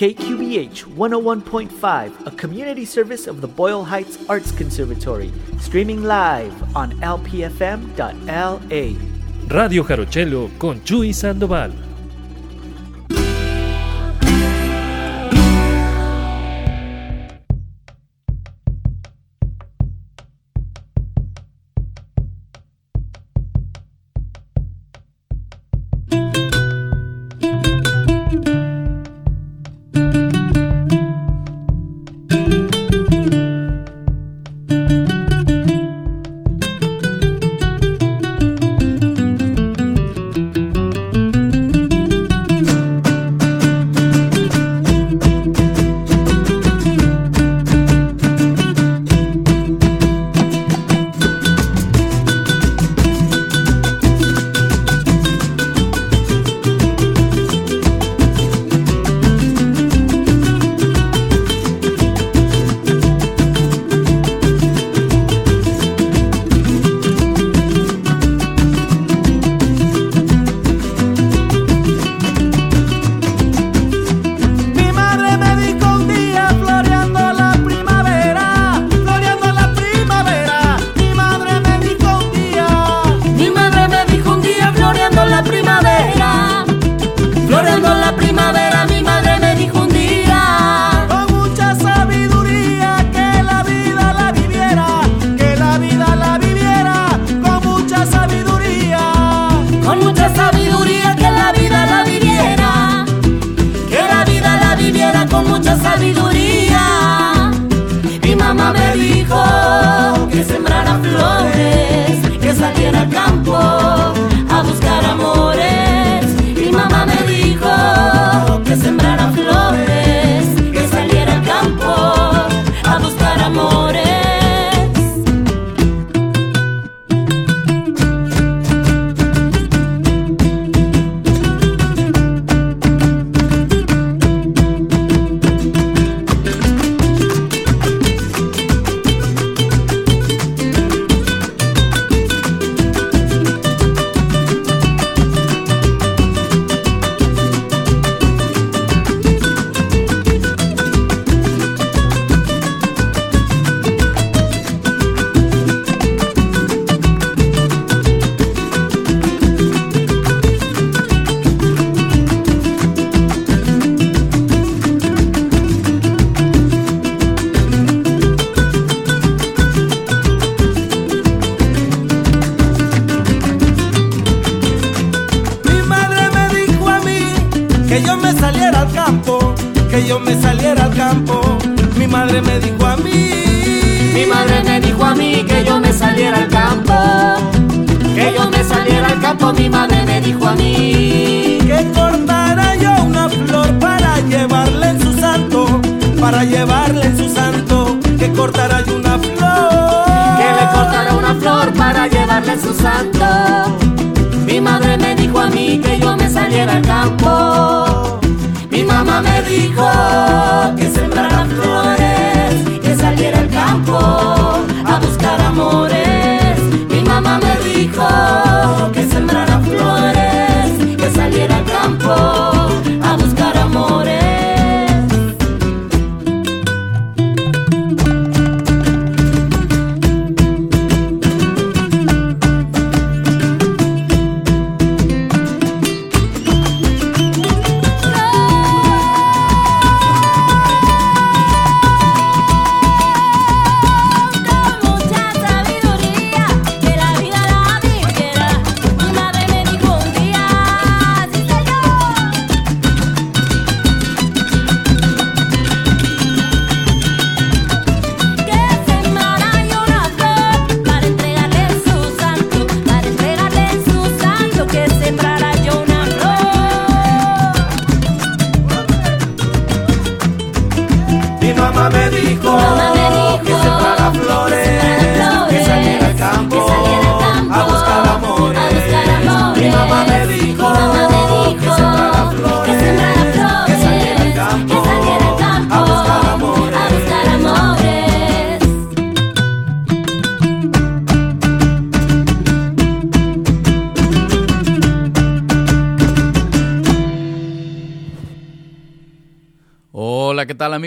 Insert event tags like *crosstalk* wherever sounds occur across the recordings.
KQBH 101.5, a community service of the Boyle Heights Arts Conservatory, streaming live on lpfm.la. Radio Jarochelo con Chuy Sandoval.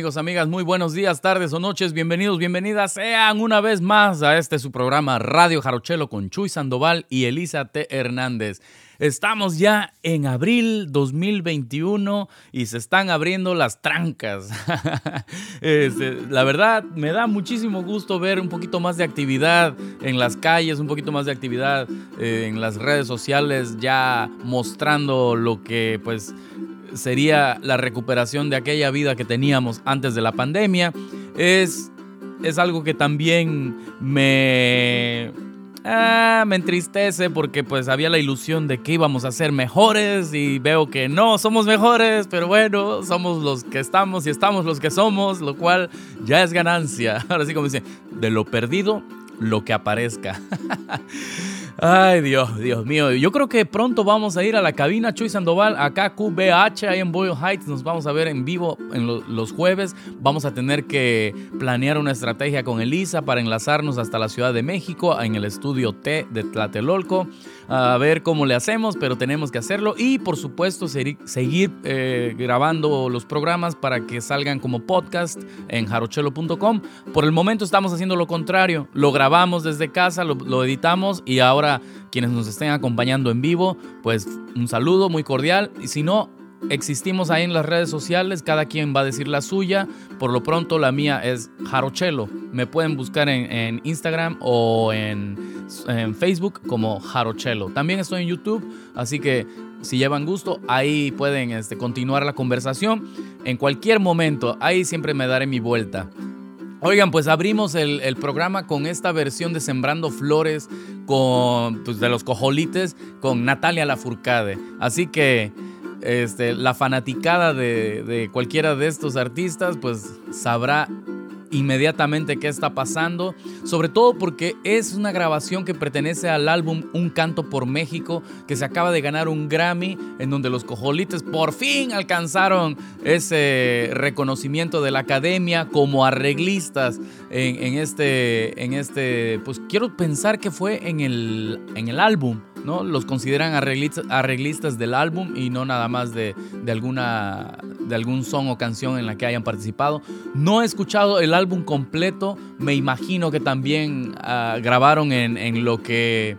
Amigos, amigas? Muy buenos días, tardes o noches, bienvenidos, bienvenidas sean una vez más a este su programa Radio Jarochelo con Chuy Sandoval y Elisa T. Hernández. Estamos ya en abril 2021 y se están abriendo las trancas. *laughs* Este, la verdad, me da muchísimo gusto ver un poquito más de actividad en las calles, un poquito más de actividad eh, en las redes sociales, ya mostrando lo que pues sería la recuperación de aquella vida que teníamos antes de la pandemia. Es, es algo que también me, ah, me entristece porque pues había la ilusión de que íbamos a ser mejores y veo que no somos mejores, pero bueno, somos los que estamos y estamos los que somos, lo cual ya es ganancia. *laughs* Ahora sí como dice, de lo perdido, lo que aparezca. *laughs* Ay, Dios, Dios mío. Yo creo que pronto vamos a ir a la cabina Chuy Sandoval, acá QBH, ahí en Boyle Heights. Nos vamos a ver en vivo en los jueves. Vamos a tener que planear una estrategia con Elisa para enlazarnos hasta la Ciudad de México en el estudio T de Tlatelolco a ver cómo le hacemos, pero tenemos que hacerlo. Y por supuesto seguir eh, grabando los programas para que salgan como podcast en jarochelo.com. Por el momento estamos haciendo lo contrario, lo grabamos desde casa, lo, lo editamos y ahora quienes nos estén acompañando en vivo, pues un saludo muy cordial. Y si no, Existimos ahí en las redes sociales, cada quien va a decir la suya. Por lo pronto la mía es Jarochelo. Me pueden buscar en, Instagram o en, Facebook como Jarochelo. También estoy en YouTube, así que si llevan gusto, ahí pueden este, continuar la conversación. En cualquier momento, ahí siempre me daré mi vuelta. Oigan, pues abrimos el, programa con esta versión de Sembrando Flores con, pues, de los cojolites con Natalia Lafourcade. Así que este, la fanaticada de, cualquiera de estos artistas, pues sabrá inmediatamente qué está pasando, sobre todo porque es una grabación que pertenece al álbum Un Canto por México, que se acaba de ganar un Grammy, en donde los cojolites por fin alcanzaron ese reconocimiento de la academia como arreglistas en, este, en este, pues quiero pensar que fue en el, en el álbum. ¿No? Los consideran arreglistas, del álbum y no nada más de, alguna, de algún son o canción en la que hayan participado. No he escuchado el álbum completo, me imagino que también ah, grabaron en, lo que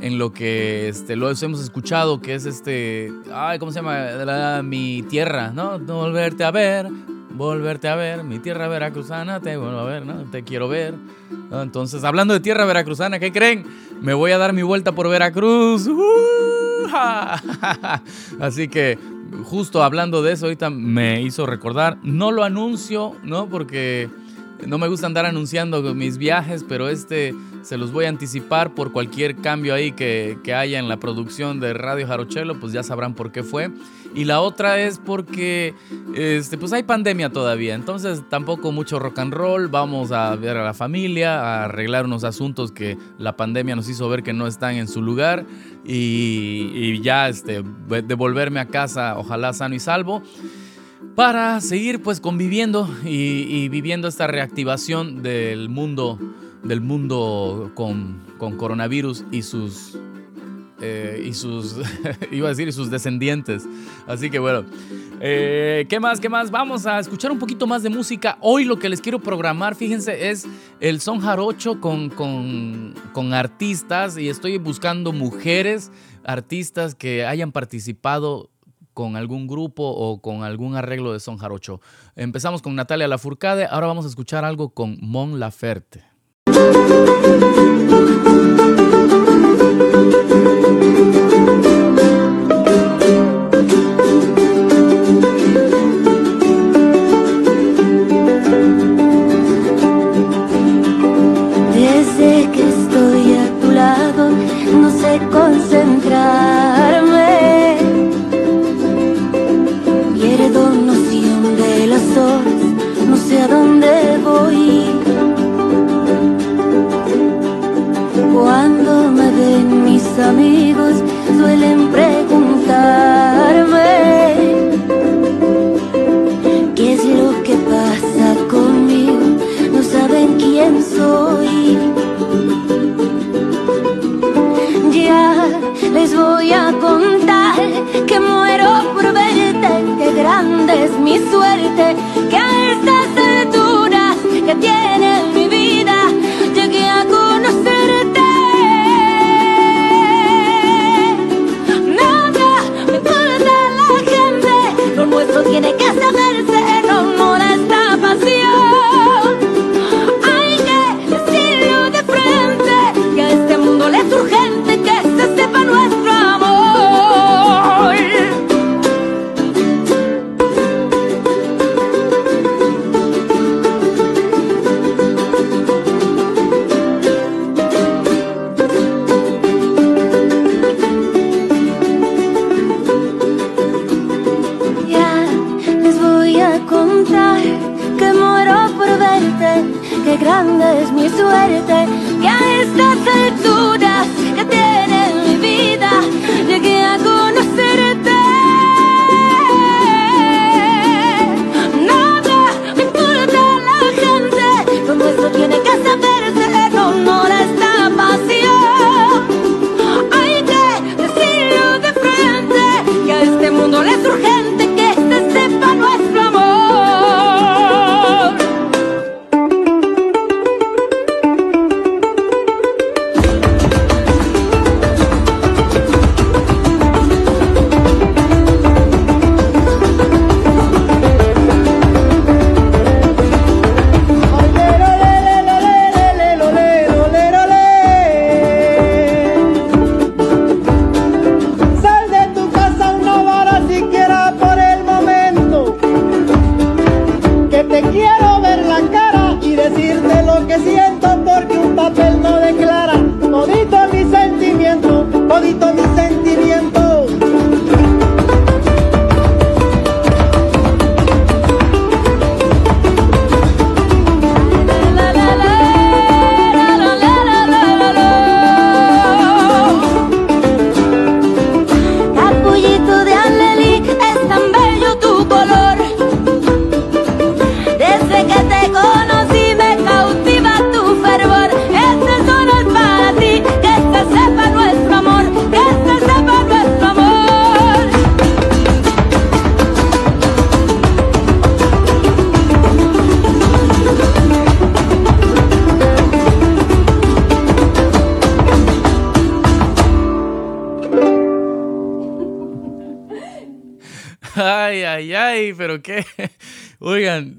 en lo que este, lo hemos escuchado, que es este, ay, ¿cómo se llama? mi tierra, ¿no? Volverte a ver, volverte a ver, mi tierra veracruzana, te vuelvo a ver, ¿no? Te quiero ver. Entonces, hablando de tierra veracruzana, ¿qué creen? Me voy a dar mi vuelta por Veracruz. *laughs* Así que, justo hablando de eso, ahorita me hizo recordar, no lo anuncio, ¿no? Porque no me gusta andar anunciando mis viajes, pero este se los voy a anticipar por cualquier cambio ahí que, haya en la producción de Radio Jarochelo, pues ya sabrán por qué fue. Y la otra es porque este, pues hay pandemia todavía, entonces tampoco mucho rock and roll, vamos a ver a la familia, a arreglar unos asuntos que la pandemia nos hizo ver que no están en su lugar. Y, ya este, devolverme a casa, ojalá sano y salvo para seguir pues conviviendo y, viviendo esta reactivación del mundo, del mundo con, coronavirus y sus, eh, y sus, *laughs* iba a decir, sus descendientes. Así que bueno, eh, ¿qué más? ¿Qué más? Vamos a escuchar un poquito más de música. Hoy lo que les quiero programar, fíjense, es el son jarocho con, con, con artistas y estoy buscando mujeres, artistas que hayan participado con algún grupo o con algún arreglo de son jarocho. Empezamos con Natalia Lafourcade, ahora vamos a escuchar algo con Mon Laferte. Desde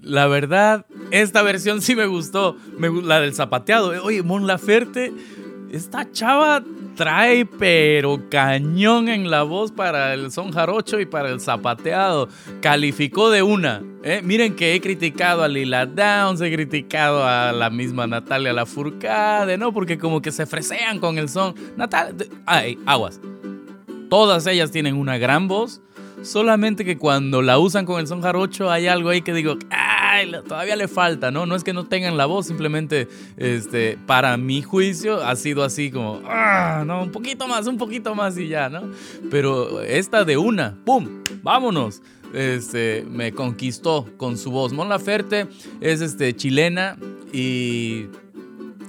La verdad, esta versión sí me gustó. La del zapateado. Oye, Mon Laferte, esta chava trae, pero cañón en la voz para el son jarocho y para el zapateado. Calificó de una. ¿eh? Miren que he criticado a Lila Downs, he criticado a la misma Natalia Lafourcade, ¿no? Porque como que se fresean con el son. Natalia. Ay, aguas. Todas ellas tienen una gran voz. Solamente que cuando la usan con el son jarocho hay algo ahí que digo, ay, todavía le falta, ¿no? No es que no tengan la voz, simplemente, este, para mi juicio ha sido así como, ah, no, un poquito más, un poquito más y ya, ¿no? Pero esta de una, ¡pum! ¡Vámonos! Este, me conquistó con su voz. Mon Laferte es este, chilena y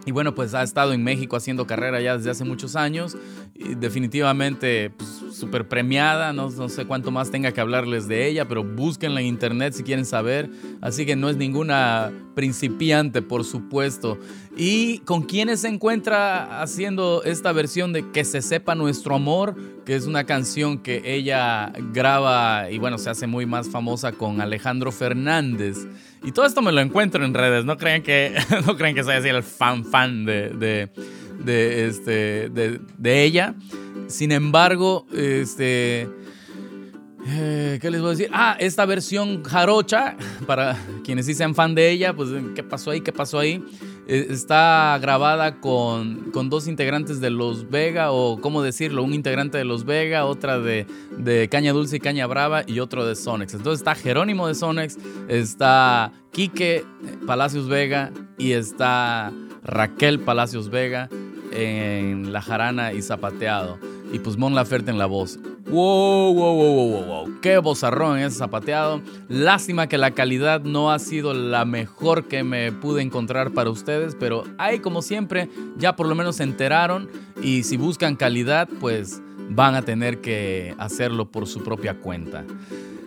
y bueno, pues ha estado en México haciendo carrera ya desde hace muchos años. Y definitivamente pues, súper premiada. No, no sé cuánto más tenga que hablarles de ella, pero búsquenla en internet si quieren saber. Así que no es ninguna principiante, por supuesto. ¿Y con quiénes se encuentra haciendo esta versión de Que se sepa nuestro amor? Que es una canción que ella graba y bueno, se hace muy más famosa con Alejandro Fernández. Y todo esto me lo encuentro en redes, no crean que, *laughs* no que soy así el fan fan de, de, este, de, de ella. Sin embargo, este... eh, ¿Qué les voy a decir? Ah, esta versión jarocha, para quienes sí sean fan de ella, pues ¿qué pasó ahí? ¿Qué pasó ahí? Eh, está grabada con, con dos integrantes de Los Vega, o cómo decirlo, un integrante de Los Vega, otra de, de Caña Dulce y Caña Brava y otro de Sonex. Entonces está Jerónimo de Sonex, está Quique Palacios Vega y está Raquel Palacios Vega en La Jarana y Zapateado. Y pues Mon Laferte en la voz. Wow, wow, wow, wow, wow. Qué bozarrón ese zapateado. Lástima que la calidad no ha sido la mejor que me pude encontrar para ustedes, pero ahí como siempre ya por lo menos se enteraron y si buscan calidad pues van a tener que hacerlo por su propia cuenta.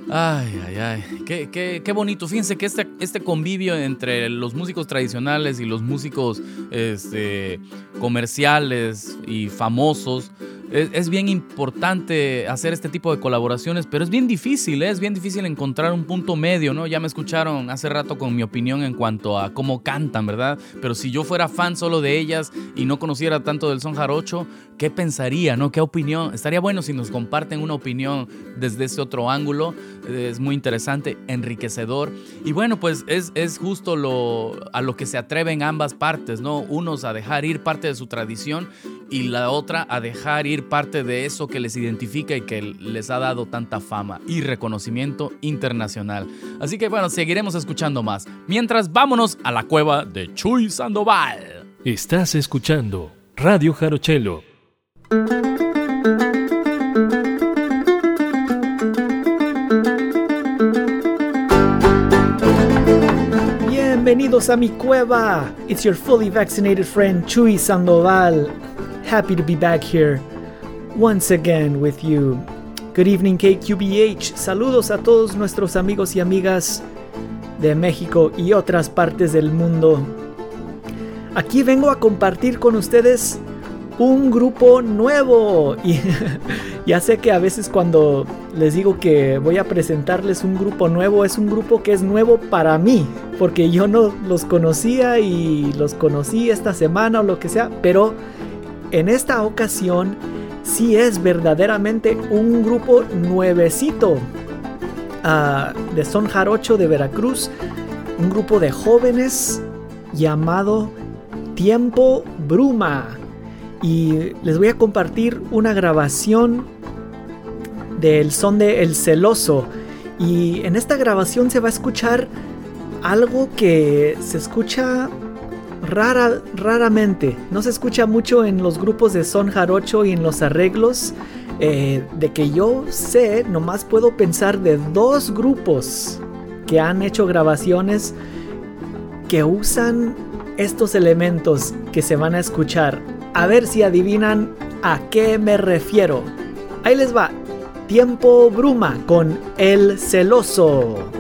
Ay, ay, ay. Qué, qué- qué bonito. Fíjense que este, este convivio entre los músicos tradicionales y los músicos este, comerciales y famosos es, es bien importante hacer este tipo de colaboraciones, pero es bien difícil, ¿eh? es bien difícil encontrar un punto medio, ¿no? Ya me escucharon hace rato con mi opinión en cuanto a cómo cantan, ¿verdad? Pero si yo fuera fan solo de ellas y no conociera tanto del son jarocho, ¿qué pensaría, no? ¿Qué opinión? Estaría bueno si nos comparten una opinión desde ese otro ángulo. Es muy interesante, enriquecedor. Y bueno, pues es, es justo lo, a lo que se atreven ambas partes, ¿no? Unos a dejar ir parte de su tradición y la otra a dejar ir parte de eso que les identifica y que les ha dado tanta fama y reconocimiento internacional. Así que bueno, seguiremos escuchando más. Mientras, vámonos a la cueva de Chuy Sandoval. Estás escuchando Radio Jarochelo. Bienvenidos a mi cueva. It's your fully vaccinated friend Chuy Sandoval. Happy to be back here once again with you. Good evening, KQBH. Saludos a todos nuestros amigos y amigas de México y otras partes del mundo. Aquí vengo a compartir con ustedes un grupo nuevo. Y *laughs* ya sé que a veces cuando les digo que voy a presentarles un grupo nuevo, es un grupo que es nuevo para mí. Porque yo no los conocía y los conocí esta semana o lo que sea. Pero en esta ocasión sí es verdaderamente un grupo nuevecito. ah, de Son Jarocho de Veracruz. Un grupo de jóvenes llamado Tiempo Bruma. Y les voy a compartir una grabación del son de El Celoso. Y en esta grabación se va a escuchar algo que se escucha rara, raramente. No se escucha mucho en los grupos de son jarocho y en los arreglos. Eh, de que yo sé, nomás puedo pensar de dos grupos que han hecho grabaciones que usan estos elementos que se van a escuchar. A ver si adivinan a qué me refiero. Ahí les va. Tiempo Bruma con El Celoso.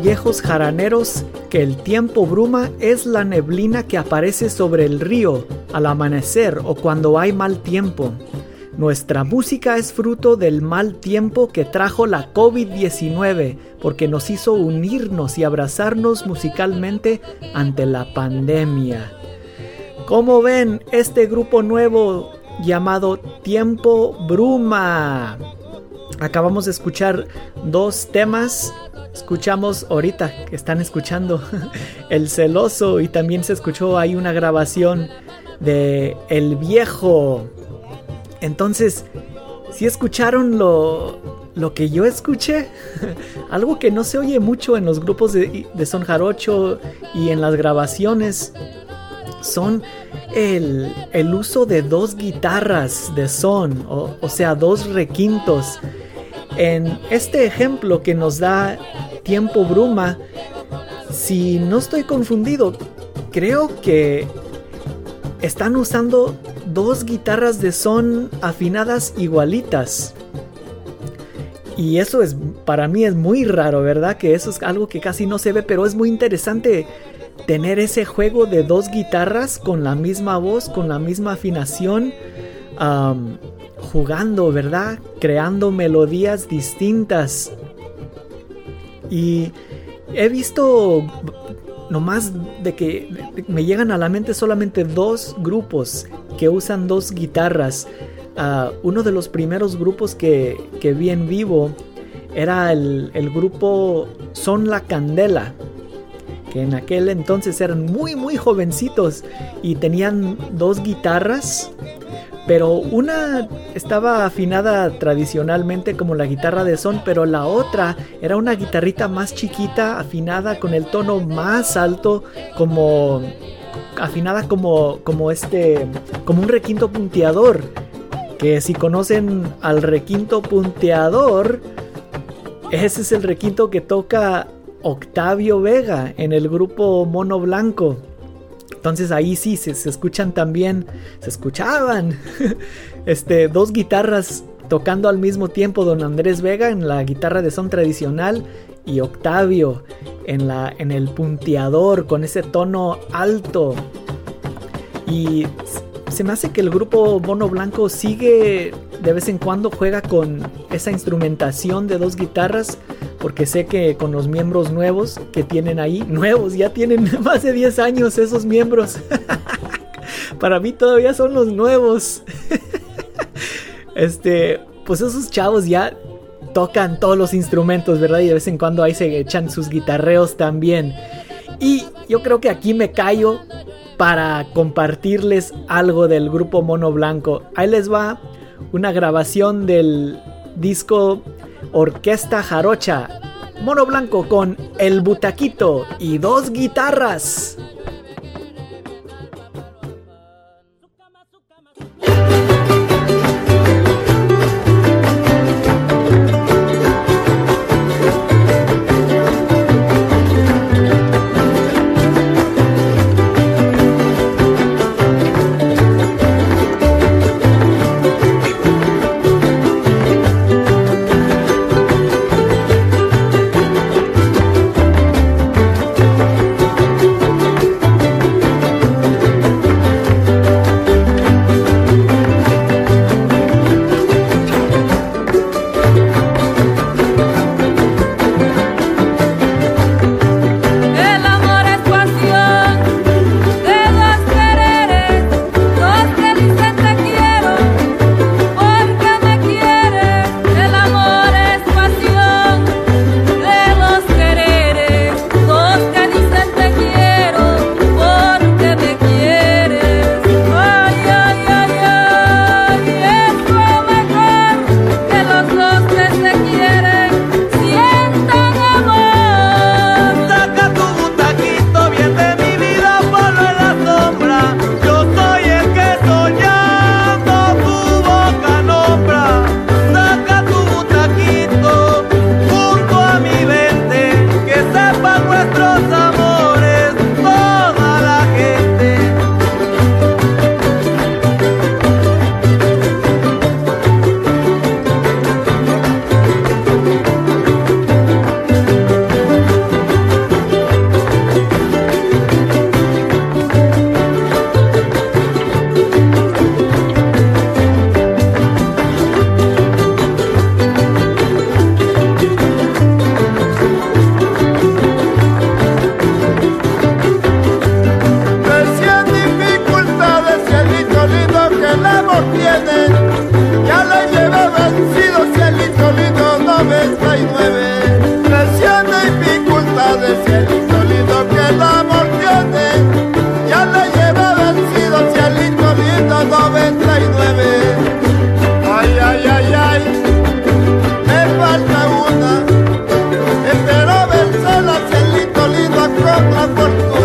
Viejos jaraneros que el tiempo bruma es la neblina que aparece sobre el río al amanecer o cuando hay mal tiempo. Nuestra música es fruto del mal tiempo que trajo la COVID-19 porque nos hizo unirnos y abrazarnos musicalmente ante la pandemia. Como ven este grupo nuevo llamado Tiempo Bruma? Acabamos de escuchar dos temas. Escuchamos ahorita que están escuchando *laughs* El celoso y también se escuchó ahí una grabación de El viejo. Entonces, si escucharon lo, lo que yo escuché, *laughs* algo que no se oye mucho en los grupos de, de son jarocho y en las grabaciones, son el, el uso de dos guitarras de son, o, o sea, dos requintos. En este ejemplo que nos da Tiempo Bruma, si no estoy confundido, creo que están usando dos guitarras de son afinadas igualitas. Y eso es, para mí es muy raro, ¿verdad? Que eso es algo que casi no se ve, pero es muy interesante tener ese juego de dos guitarras con la misma voz, con la misma afinación, jugando, ¿verdad? Creando melodías distintas. Y he visto nomás de que me llegan a la mente solamente dos grupos que usan dos guitarras. Uh, uno de los primeros grupos que, que vi en vivo era el, el grupo Son la Candela, que en aquel entonces eran muy muy jovencitos y tenían dos guitarras, pero una estaba afinada tradicionalmente como la guitarra de son, pero la otra era una guitarrita más chiquita, afinada con el tono más alto, como afinada como como este como un requinto punteador, que si conocen al requinto punteador, ese es el requinto que toca Octavio Vega en el grupo Mono Blanco. Entonces ahí sí se, escuchan también, se escuchaban *laughs* este, dos guitarras tocando al mismo tiempo, don Andrés Vega en la guitarra de son tradicional y Octavio en, la, en el punteador con ese tono alto. Y se me hace que el grupo Mono Blanco sigue de vez en cuando juega con esa instrumentación de dos guitarras porque sé que con los miembros nuevos que tienen ahí, *laughs* nuevos, ya tienen *laughs* más de 10 años esos miembros. *laughs* Para mí todavía son los nuevos. este, pues esos chavos ya tocan todos los instrumentos, ¿verdad? Y de vez en cuando ahí se echan sus guitarreos también. Y yo creo que aquí me callo para compartirles algo del grupo Mono Blanco. Ahí les va una grabación del disco Orquesta Jarocha, Mono Blanco con El Butaquito y dos guitarras. Con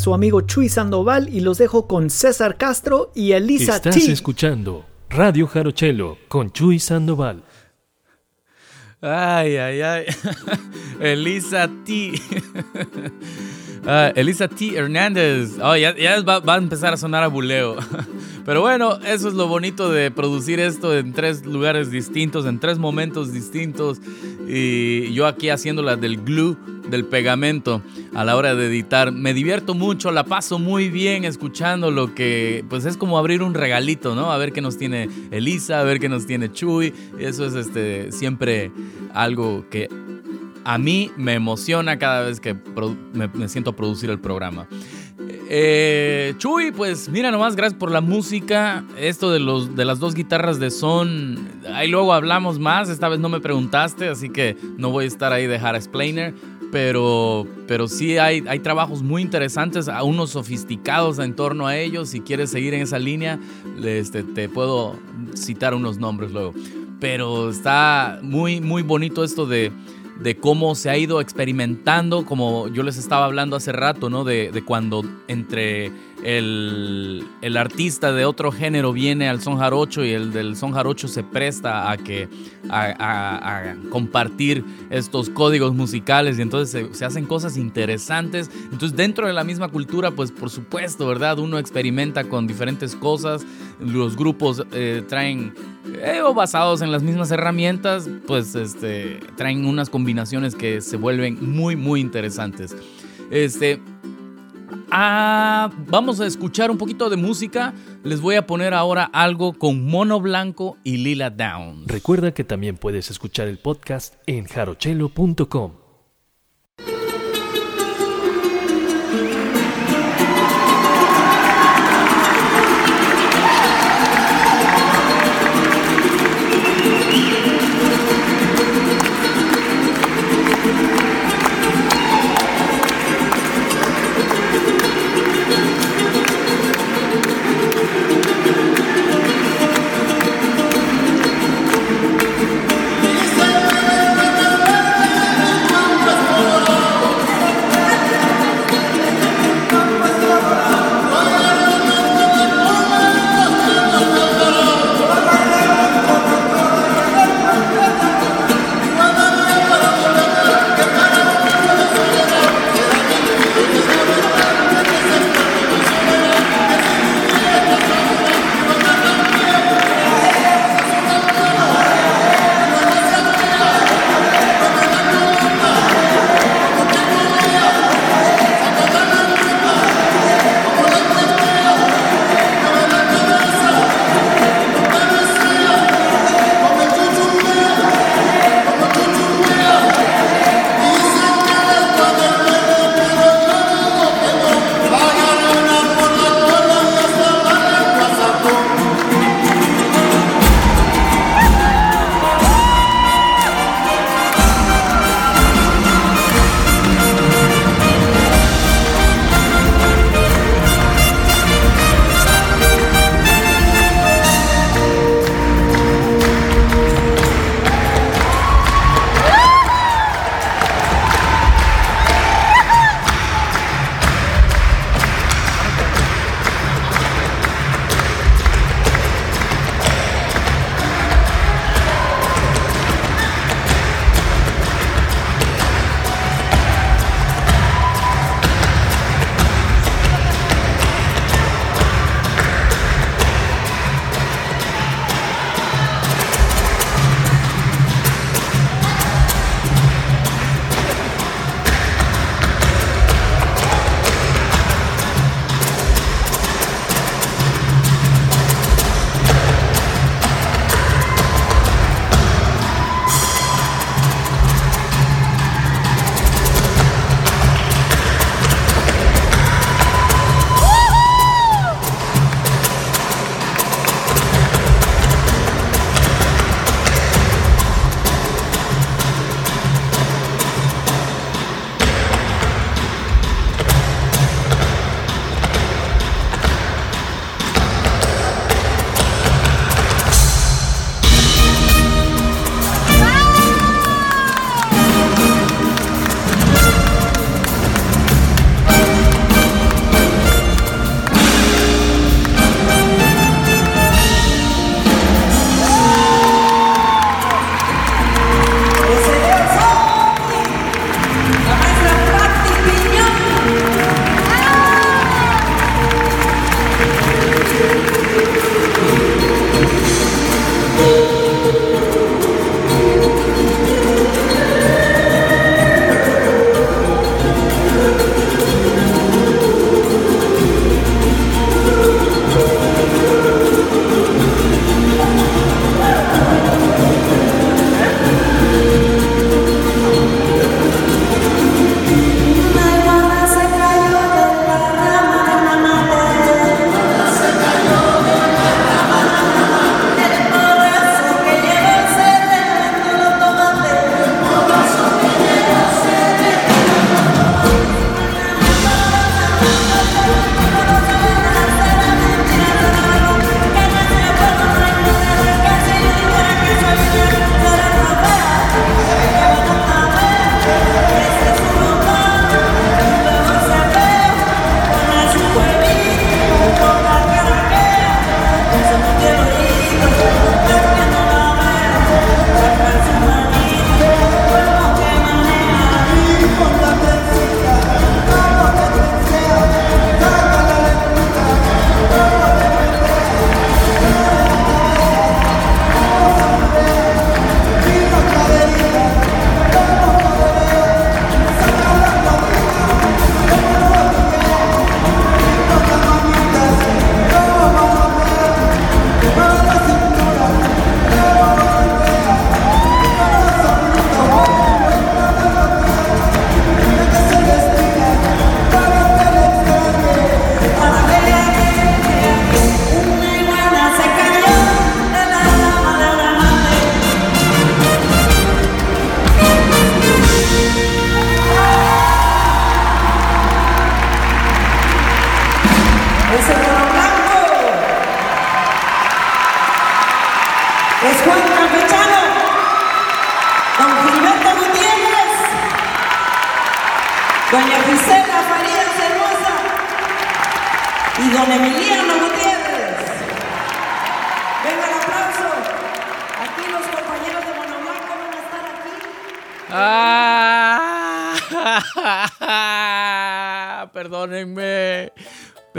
su amigo Chuy Sandoval y los dejo con César Castro y Elisa Estás T. escuchando Radio Jarochelo con Chuy Sandoval. Ay, ay, ay. *laughs* Elisa T. *laughs* Ah, Elisa T. Hernández. Oh, ya, ya va, va a empezar a sonar a buleo. *laughs* Pero bueno, eso es lo bonito de producir esto en tres lugares distintos, en tres momentos distintos. Y yo aquí haciéndola del glue, del pegamento, a la hora de editar. Me divierto mucho, la paso muy bien escuchando lo que, pues es como abrir un regalito, ¿no? A ver qué nos tiene Elisa, a ver qué nos tiene Chuy. Eso es este, siempre algo que a mí me emociona cada vez que me, siento a producir el programa. Eh, Chuy, pues mira nomás, gracias por la música. Esto de, los, de las dos guitarras de son, ahí luego hablamos más. Esta vez no me preguntaste, así que no voy a estar ahí de Hara Explainer. Pero, pero sí hay, hay trabajos muy interesantes, a unos sofisticados en torno a ellos. Si quieres seguir en esa línea, este, te puedo citar unos nombres luego. Pero está muy, muy bonito esto de, de cómo se ha ido experimentando, como yo les estaba hablando hace rato, ¿no? De, de cuando entre el, el artista de otro género viene al son jarocho y el del son jarocho se presta a que a, compartir estos códigos musicales y entonces se, se hacen cosas interesantes. Entonces dentro de la misma cultura, pues por supuesto, ¿verdad? Uno experimenta con diferentes cosas. Los grupos eh, traen eh, o basados en las mismas herramientas, pues este, traen unas combinaciones que se vuelven muy, muy interesantes. Este, ah, vamos a escuchar un poquito de música. Les voy a poner ahora algo con Mono Blanco y Lila Down. Recuerda que también puedes escuchar el podcast en jarochelo.com.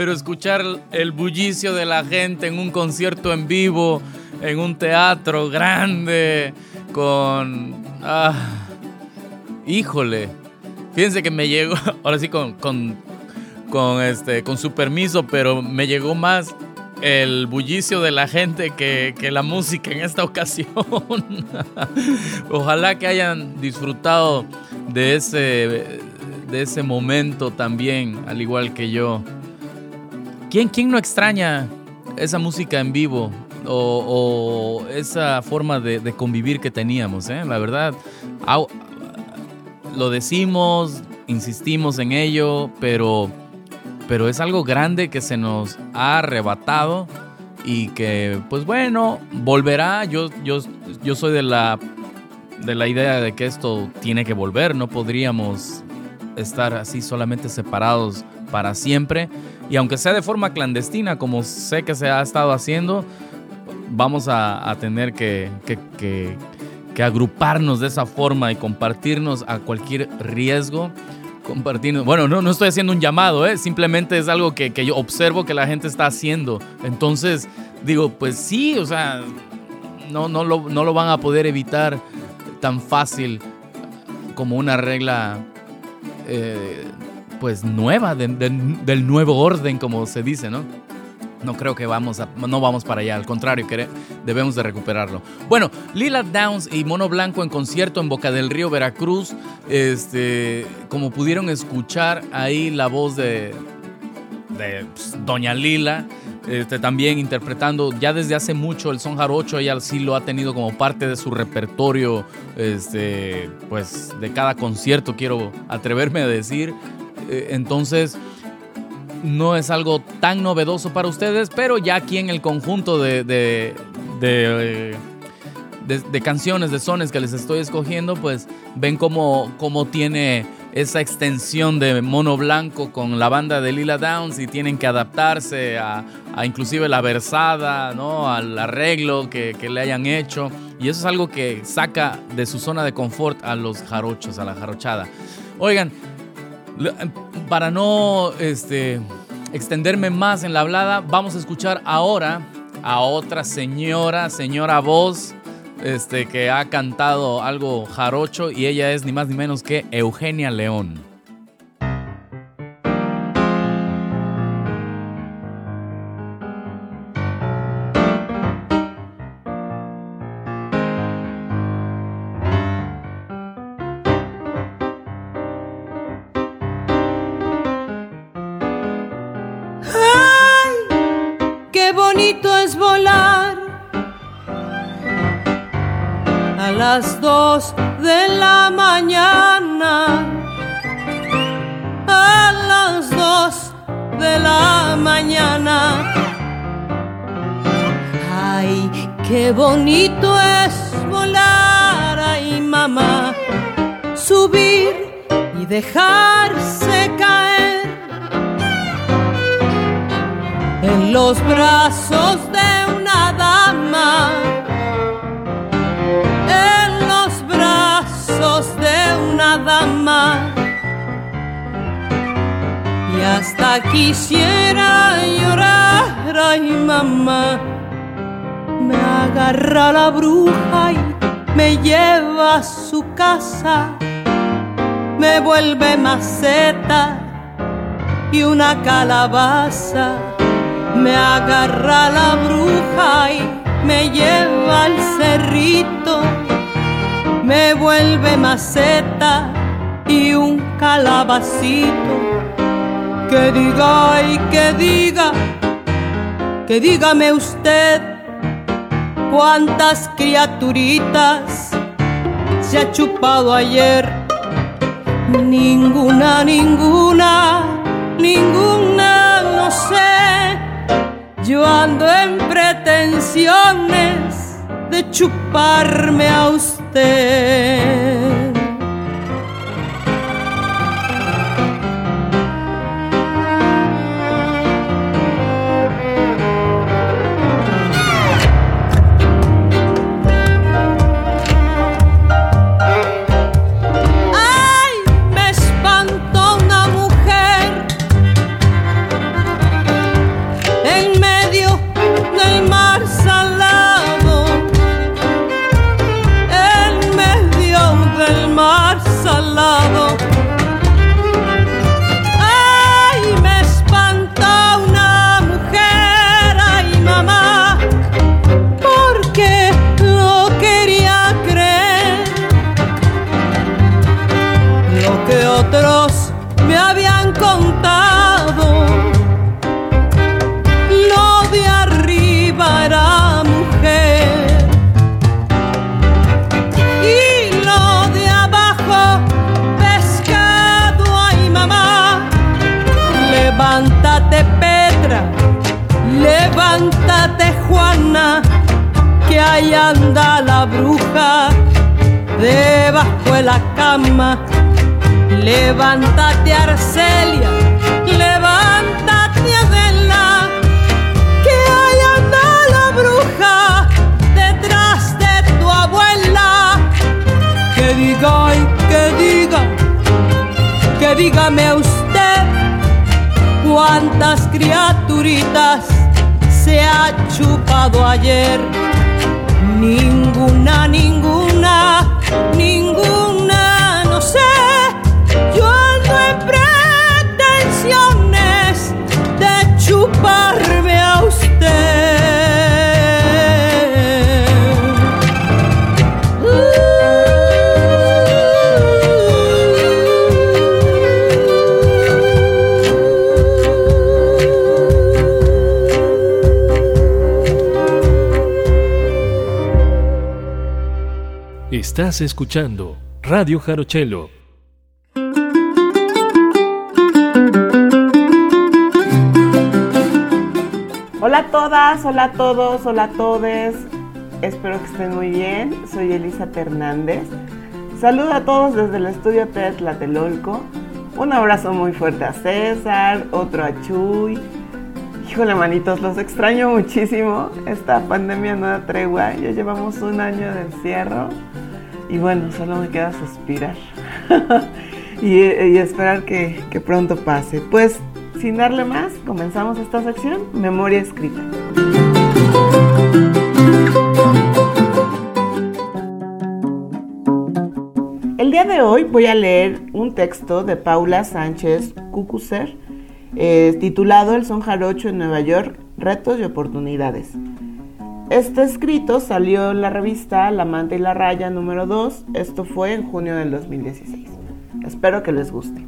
Pero escuchar el bullicio de la gente en un concierto en vivo, en un teatro grande, con... Ah, híjole. Fíjense que me llegó, *laughs* ahora sí con, con, con, este, con su permiso, pero me llegó más el bullicio de la gente que, que la música en esta *laughs* ocasión. Ojalá que hayan disfrutado de ese, de ese momento también, al igual que yo. ¿Quién, quién no extraña esa música en vivo? O, o esa forma de, de convivir que teníamos, eh? La verdad, lo decimos, insistimos en ello, pero, pero es algo grande que se nos ha arrebatado y que, pues bueno, volverá. Yo, yo, yo soy de la, de la idea de que esto tiene que volver, no podríamos estar así solamente separados para siempre. Y aunque sea de forma clandestina, como sé que se ha estado haciendo, vamos a, tener que agruparnos de esa forma y compartirnos a cualquier riesgo. Compartirnos. Bueno, no, no estoy haciendo un llamado, ¿eh? simplemente es algo que, que yo observo que la gente está haciendo. Entonces, digo, pues sí, o sea, no, no, lo, no lo van a poder evitar tan fácil como una regla eh, pues nueva, de- de- del nuevo orden, como se dice, ¿no? No creo que vamos a, no vamos para allá, al contrario, quere- debemos de recuperarlo. Bueno, Lila Downs y Mono Blanco en concierto en Boca del Río, Veracruz. Este, como pudieron escuchar ahí la voz de, de pues, Doña Lila, este, también interpretando ya desde hace mucho el son jarocho, ella sí lo ha tenido como parte de su repertorio, este, pues de cada concierto, quiero atreverme a decir. Eh, entonces, no es algo tan novedoso para ustedes, pero ya aquí en el conjunto de, de, de, canciones, de sones que les estoy escogiendo, pues ven cómo, cómo tiene esa extensión de mono blanco con la banda de Lila Downs y tienen que adaptarse a, a inclusive la versada, ¿no? al arreglo que, que le hayan hecho. Y eso es algo que saca de su zona de confort a los jarochos, a la jarochada. Oigan, para no este, extenderme más en la hablada, vamos a escuchar ahora a otra señora, señora voz, este, que ha cantado algo jarocho y ella es ni más ni menos que Eugenia León. Las dos de la mañana, a las dos de la mañana. Ay, qué bonito es volar, ay mamá, subir y dejarse caer en los brazos Y hasta quisiera llorar, ay mamá, me agarra la bruja y me lleva a su casa, me vuelve maceta y una calabaza. Me agarra la bruja y me lleva al cerrito, me vuelve maceta y un calabacito. Que diga y que diga, que dígame usted cuántas criaturitas se ha chupado ayer. Ninguna, ninguna, ninguna, no sé. Yo ando en pretensiones de chuparme a usted. Contado. Lo de arriba era mujer y lo de abajo pescado. Ay mamá, levántate Petra, levántate Juana, que ahí anda la bruja debajo de la cama. Levántate Arcelia, levántate Adela, que ahí anda la bruja detrás de tu abuela. Que diga, ay, que diga, que dígame usted cuántas criaturitas se ha chupado ayer. Ninguna, ninguna, ninguna, no sé. Yo a usted. Estás escuchando Radio Jarochelo. Hola a todas, hola a todos, hola a todes. Espero que estén muy bien. Soy Elisa Hernández. Saludo a todos desde el estudio T Tlatelolco. Un abrazo muy fuerte a César, otro a Chuy. Híjole, manitos, los extraño muchísimo. Esta pandemia no da tregua. Ya llevamos un año de encierro. Y bueno, solo me queda suspirar. *laughs* y, y esperar que, que pronto pase. Pues sin darle más, comenzamos esta sección, Memoria Escrita. El día de hoy voy a leer un texto de Paula Sánchez Cucuser eh, titulado El son jarocho en Nueva York, retos y oportunidades. Este escrito salió en la revista La Manta y la Raya número 2, esto fue en junio del 2016. Espero que les guste.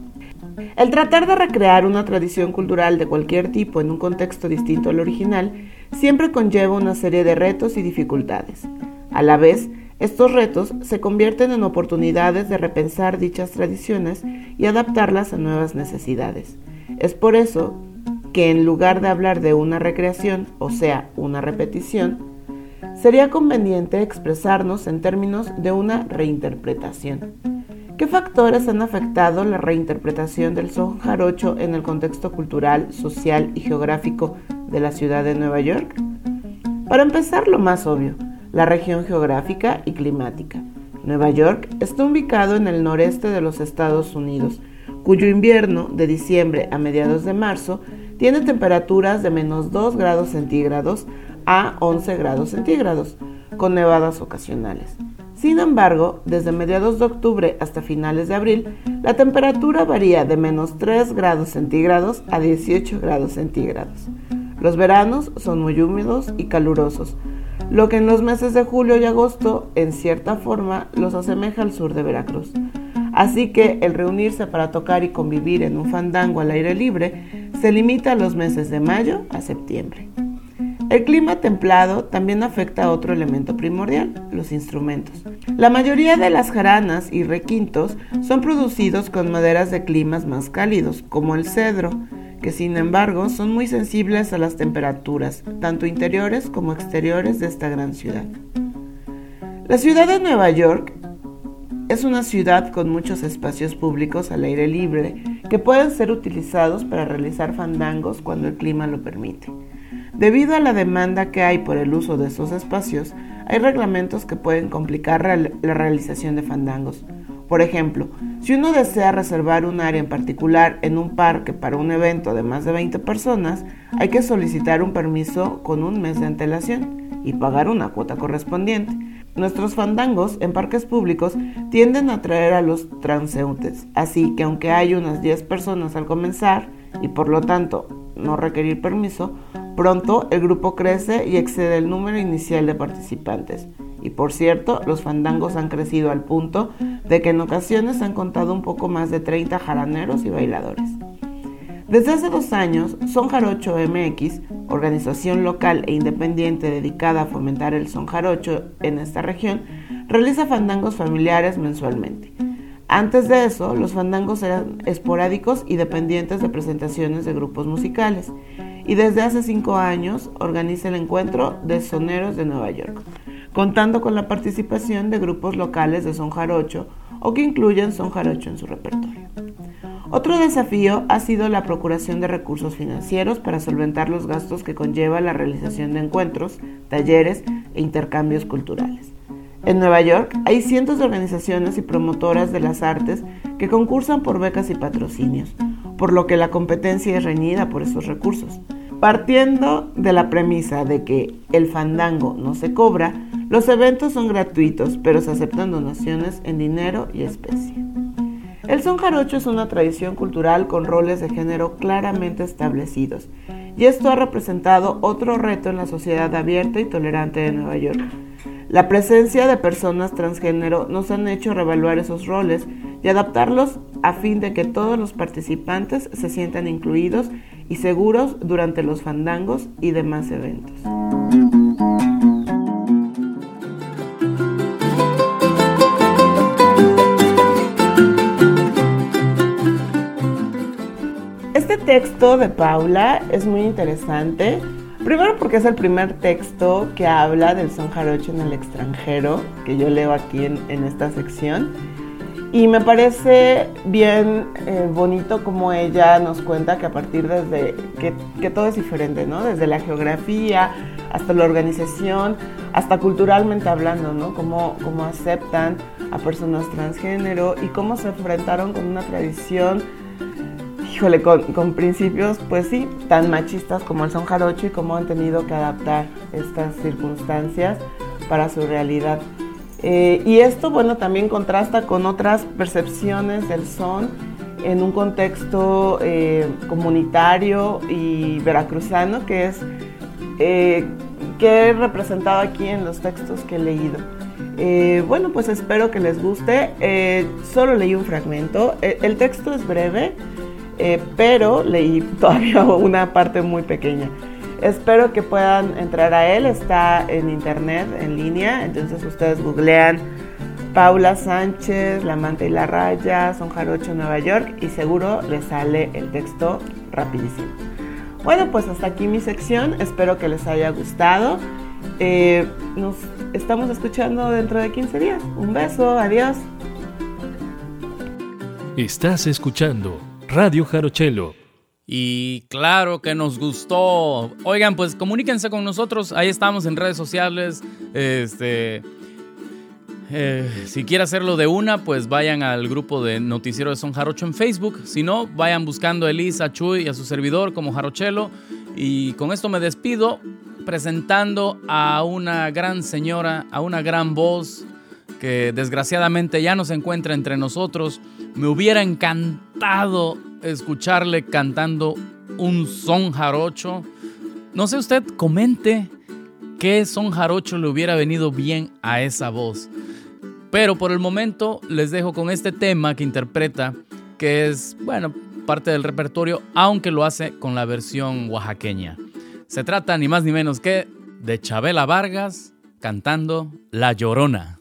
El tratar de recrear una tradición cultural de cualquier tipo en un contexto distinto al original siempre conlleva una serie de retos y dificultades. A la vez, estos retos se convierten en oportunidades de repensar dichas tradiciones y adaptarlas a nuevas necesidades. Es por eso que en lugar de hablar de una recreación, o sea, una repetición, sería conveniente expresarnos en términos de una reinterpretación. ¿Qué factores han afectado la reinterpretación del son jarocho en el contexto cultural, social y geográfico de la ciudad de Nueva York? Para empezar, lo más obvio, la región geográfica y climática. Nueva York está ubicado en el noreste de los Estados Unidos, cuyo invierno, de diciembre a mediados de marzo, tiene temperaturas de menos 2 grados centígrados a 11 grados centígrados, con nevadas ocasionales. Sin embargo, desde mediados de octubre hasta finales de abril, la temperatura varía de menos 3 grados centígrados a 18 grados centígrados. Los veranos son muy húmedos y calurosos, lo que en los meses de julio y agosto, en cierta forma, los asemeja al sur de Veracruz. Así que el reunirse para tocar y convivir en un fandango al aire libre se limita a los meses de mayo a septiembre. El clima templado también afecta a otro elemento primordial, los instrumentos. La mayoría de las jaranas y requintos son producidos con maderas de climas más cálidos, como el cedro, que sin embargo son muy sensibles a las temperaturas, tanto interiores como exteriores de esta gran ciudad. La ciudad de Nueva York es una ciudad con muchos espacios públicos al aire libre que pueden ser utilizados para realizar fandangos cuando el clima lo permite. Debido a la demanda que hay por el uso de esos espacios, hay reglamentos que pueden complicar la realización de fandangos. Por ejemplo, si uno desea reservar un área en particular en un parque para un evento de más de 20 personas, hay que solicitar un permiso con un mes de antelación y pagar una cuota correspondiente. Nuestros fandangos en parques públicos tienden a atraer a los transeúntes, así que aunque hay unas 10 personas al comenzar y por lo tanto no requerir permiso, pronto el grupo crece y excede el número inicial de participantes. Y por cierto, los fandangos han crecido al punto de que en ocasiones han contado un poco más de 30 jaraneros y bailadores. Desde hace dos años, Son Jarocho MX, organización local e independiente dedicada a fomentar el son jarocho en esta región, realiza fandangos familiares mensualmente. Antes de eso, los fandangos eran esporádicos y dependientes de presentaciones de grupos musicales. Y desde hace cinco años organiza el encuentro de soneros de Nueva York, contando con la participación de grupos locales de son jarocho o que incluyen son jarocho en su repertorio. Otro desafío ha sido la procuración de recursos financieros para solventar los gastos que conlleva la realización de encuentros, talleres e intercambios culturales. En Nueva York hay cientos de organizaciones y promotoras de las artes que concursan por becas y patrocinios, por lo que la competencia es reñida por esos recursos. Partiendo de la premisa de que el fandango no se cobra, los eventos son gratuitos, pero se aceptan donaciones en dinero y especie. El son jarocho es una tradición cultural con roles de género claramente establecidos, y esto ha representado otro reto en la sociedad abierta y tolerante de Nueva York. La presencia de personas transgénero nos han hecho revaluar esos roles y adaptarlos a fin de que todos los participantes se sientan incluidos y seguros durante los fandangos y demás eventos. Este texto de Paula es muy interesante. Primero porque es el primer texto que habla del son jarocho en el extranjero, que yo leo aquí en, esta sección. Y me parece bien eh, bonito como ella nos cuenta que a partir desde que, todo es diferente, ¿no? Desde la geografía hasta la organización, hasta culturalmente hablando, ¿no? Cómo, cómo aceptan a personas transgénero y cómo se enfrentaron con una tradición híjole, con, con, principios, pues sí, tan machistas como el son jarocho y cómo han tenido que adaptar estas circunstancias para su realidad. Eh, y esto, bueno, también contrasta con otras percepciones del son en un contexto eh, comunitario y veracruzano que es eh, que he representado aquí en los textos que he leído. Eh, bueno, pues espero que les guste. solo leí un fragmento. el texto es breve, pero leí *laughs* todavía una parte muy pequeña. Espero que puedan entrar a él, está en internet, en línea, entonces ustedes googlean Paula Sánchez, La Manta y la Raya, Son Jarocho, Nueva York y seguro les sale el texto rapidísimo. Bueno, pues hasta aquí mi sección, espero que les haya gustado. Eh, nos estamos escuchando dentro de 15 días. Un beso, adiós. Estás escuchando Radio Jarochelo y claro que nos gustó. Oigan, pues comuníquense con nosotros. Ahí estamos en redes sociales. Este. Eh, si quiere hacerlo de una, pues vayan al grupo de Noticiero de Son Jarocho en Facebook. Si no, vayan buscando a Elisa, Chuy y a su servidor como Jarochelo. Y con esto me despido presentando a una gran señora, a una gran voz que desgraciadamente ya no se encuentra entre nosotros. Me hubiera encantado escucharle cantando un son jarocho. No sé usted, comente qué son jarocho le hubiera venido bien a esa voz. Pero por el momento les dejo con este tema que interpreta, que es, bueno, parte del repertorio, aunque lo hace con la versión oaxaqueña. Se trata ni más ni menos que de Chabela Vargas cantando La Llorona.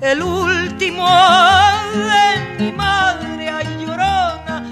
el último de mi madre ay llorona